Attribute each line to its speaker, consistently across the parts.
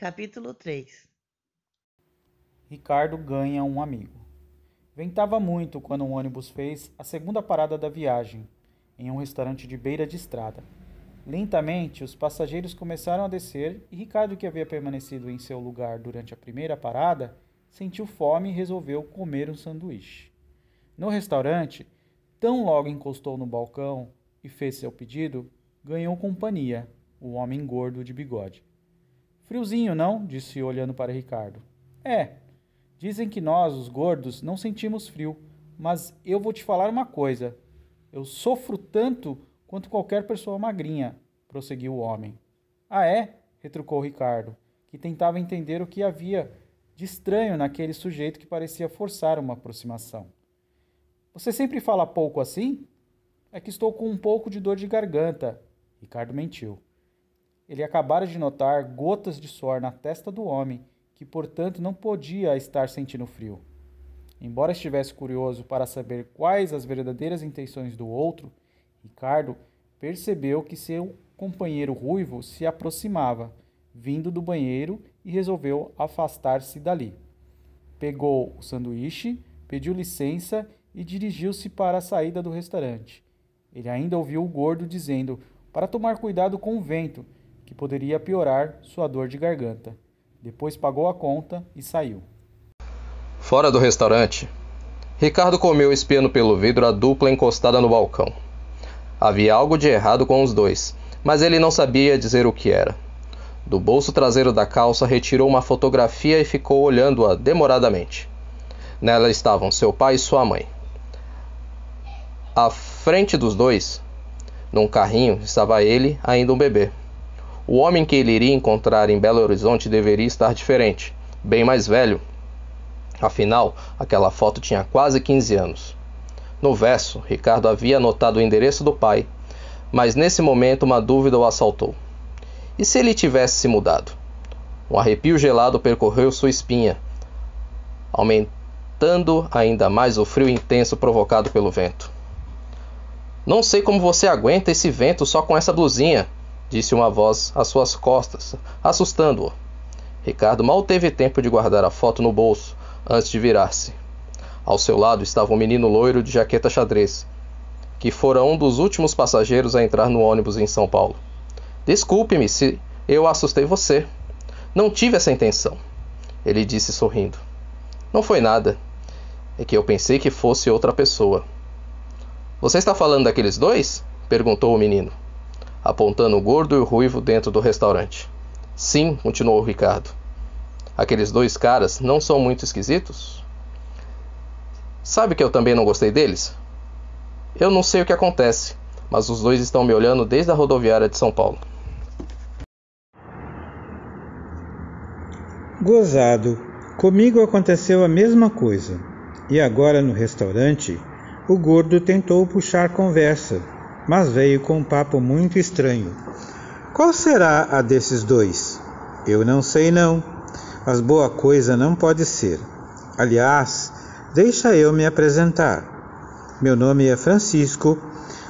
Speaker 1: Capítulo 3
Speaker 2: Ricardo ganha um amigo. Ventava muito quando o ônibus fez a segunda parada da viagem, em um restaurante de beira de estrada. Lentamente, os passageiros começaram a descer e Ricardo, que havia permanecido em seu lugar durante a primeira parada, sentiu fome e resolveu comer um sanduíche. No restaurante, tão logo encostou no balcão e fez seu pedido, ganhou companhia, o homem gordo de bigode. Friozinho, não? disse olhando para Ricardo. É. Dizem que nós, os gordos, não sentimos frio, mas eu vou te falar uma coisa. Eu sofro tanto quanto qualquer pessoa magrinha, prosseguiu o homem. Ah, é? retrucou Ricardo, que tentava entender o que havia de estranho naquele sujeito que parecia forçar uma aproximação. Você sempre fala pouco assim? É que estou com um pouco de dor de garganta. Ricardo mentiu. Ele acabara de notar gotas de suor na testa do homem, que portanto não podia estar sentindo frio. Embora estivesse curioso para saber quais as verdadeiras intenções do outro, Ricardo percebeu que seu companheiro ruivo se aproximava, vindo do banheiro, e resolveu afastar-se dali. Pegou o sanduíche, pediu licença e dirigiu-se para a saída do restaurante. Ele ainda ouviu o gordo dizendo para tomar cuidado com o vento, que poderia piorar sua dor de garganta. Depois pagou a conta e saiu.
Speaker 3: Fora do restaurante, Ricardo comeu espiando pelo vidro a dupla encostada no balcão. Havia algo de errado com os dois, mas ele não sabia dizer o que era. Do bolso traseiro da calça retirou uma fotografia e ficou olhando-a demoradamente. Nela estavam seu pai e sua mãe. À frente dos dois, num carrinho, estava ele, ainda um bebê. O homem que ele iria encontrar em Belo Horizonte deveria estar diferente, bem mais velho. Afinal, aquela foto tinha quase 15 anos. No verso, Ricardo havia anotado o endereço do pai, mas nesse momento uma dúvida o assaltou. E se ele tivesse se mudado? Um arrepio gelado percorreu sua espinha, aumentando ainda mais o frio intenso provocado pelo vento. Não sei como você aguenta esse vento só com essa blusinha, disse uma voz às suas costas, assustando-o. Ricardo mal teve tempo de guardar a foto no bolso antes de virar-se. Ao seu lado estava um menino loiro de jaqueta xadrez, que fora um dos últimos passageiros a entrar no ônibus em São Paulo. Desculpe-me se eu assustei você. Não tive essa intenção, ele disse sorrindo. Não foi nada. É que eu pensei que fosse outra pessoa. Você está falando daqueles dois? perguntou o menino apontando o gordo e o ruivo dentro do restaurante. Sim, continuou Ricardo. Aqueles dois caras não são muito esquisitos? Sabe que eu também não gostei deles? Eu não sei o que acontece, mas os dois estão me olhando desde a rodoviária de São Paulo.
Speaker 4: Gozado. Comigo aconteceu a mesma coisa. E agora no restaurante, o gordo tentou puxar conversa, mas veio com um papo muito estranho. Qual será a desses dois? Eu não sei não, mas boa coisa não pode ser. Aliás, deixa eu me apresentar. Meu nome é Francisco,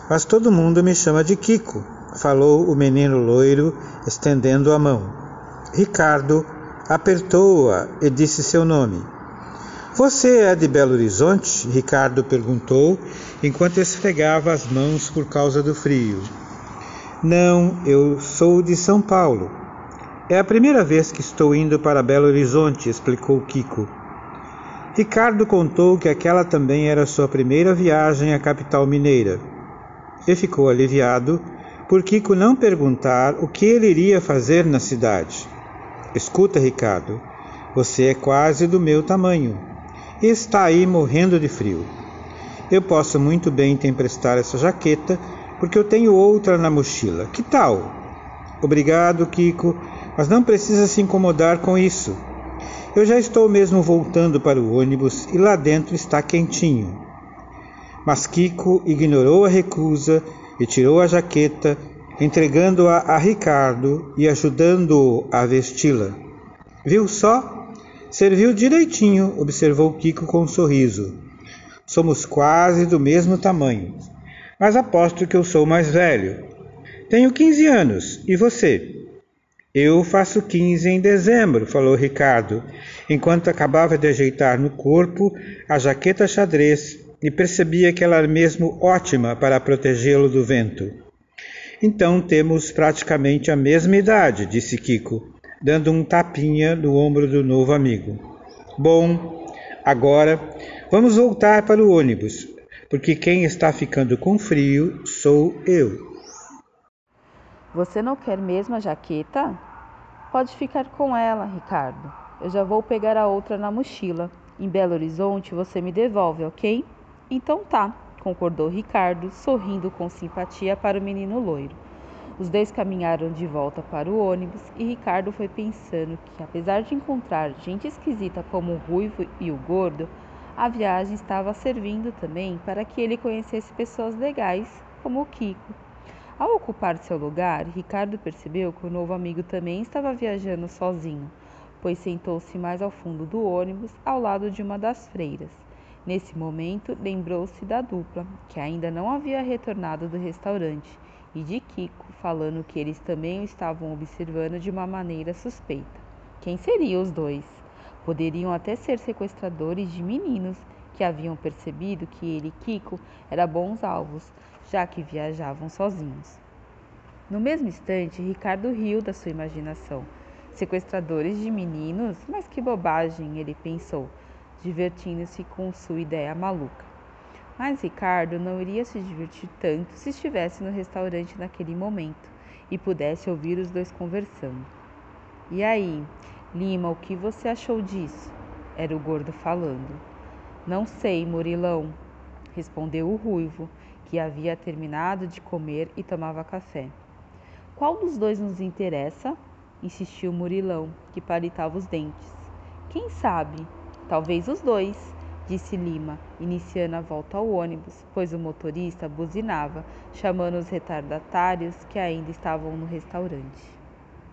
Speaker 4: mas todo mundo me chama de Kiko, falou o menino loiro, estendendo a mão. Ricardo apertou-a e disse seu nome. Você é de Belo Horizonte? Ricardo perguntou enquanto esfregava as mãos por causa do frio. Não, eu sou de São Paulo. É a primeira vez que estou indo para Belo Horizonte, explicou Kiko. Ricardo contou que aquela também era sua primeira viagem à capital mineira. E ficou aliviado por Kiko não perguntar o que ele iria fazer na cidade. Escuta, Ricardo, você é quase do meu tamanho está aí morrendo de frio. Eu posso muito bem te emprestar essa jaqueta, porque eu tenho outra na mochila. Que tal? Obrigado, Kiko, mas não precisa se incomodar com isso. Eu já estou mesmo voltando para o ônibus e lá dentro está quentinho. Mas Kiko ignorou a recusa e tirou a jaqueta, entregando-a a Ricardo e ajudando-o a vesti-la. Viu só? Serviu direitinho, observou Kiko com um sorriso. Somos quase do mesmo tamanho, mas aposto que eu sou mais velho. Tenho 15 anos, e você? Eu faço 15 em dezembro, falou Ricardo, enquanto acabava de ajeitar no corpo a jaqueta xadrez e percebia que ela era mesmo ótima para protegê-lo do vento. Então temos praticamente a mesma idade, disse Kiko, dando um tapinha no ombro do novo amigo. Bom, agora vamos voltar para o ônibus, porque quem está ficando com frio sou eu.
Speaker 1: Você não quer mesmo a jaqueta? Pode ficar com ela, Ricardo. Eu já vou pegar a outra na mochila. Em Belo Horizonte você me devolve, ok? Então tá, concordou Ricardo, sorrindo com simpatia para o menino loiro. Os dois caminharam de volta para o ônibus e Ricardo foi pensando que, apesar de encontrar gente esquisita como o ruivo e o gordo, a viagem estava servindo também para que ele conhecesse pessoas legais como o Kiko. Ao ocupar seu lugar, Ricardo percebeu que o novo amigo também estava viajando sozinho, pois sentou-se mais ao fundo do ônibus, ao lado de uma das freiras. Nesse momento, lembrou-se da dupla, que ainda não havia retornado do restaurante, e de Kiko, falando que eles também o estavam observando de uma maneira suspeita. Quem seriam os dois? Poderiam até ser sequestradores de meninos que haviam percebido que ele e Kiko eram bons alvos, já que viajavam sozinhos. No mesmo instante, Ricardo riu da sua imaginação. Sequestradores de meninos? Mas que bobagem, ele pensou, divertindo-se com sua ideia maluca. Mas Ricardo não iria se divertir tanto se estivesse no restaurante naquele momento e pudesse ouvir os dois conversando. E aí, Lima, o que você achou disso? Era o gordo falando. Não sei, Murilão, respondeu o ruivo, que havia terminado de comer e tomava café. Qual dos dois nos interessa? insistiu Murilão, que palitava os dentes. Quem sabe? Talvez os dois, disse Lima, iniciando a volta ao ônibus, pois o motorista buzinava, chamando os retardatários que ainda estavam no restaurante.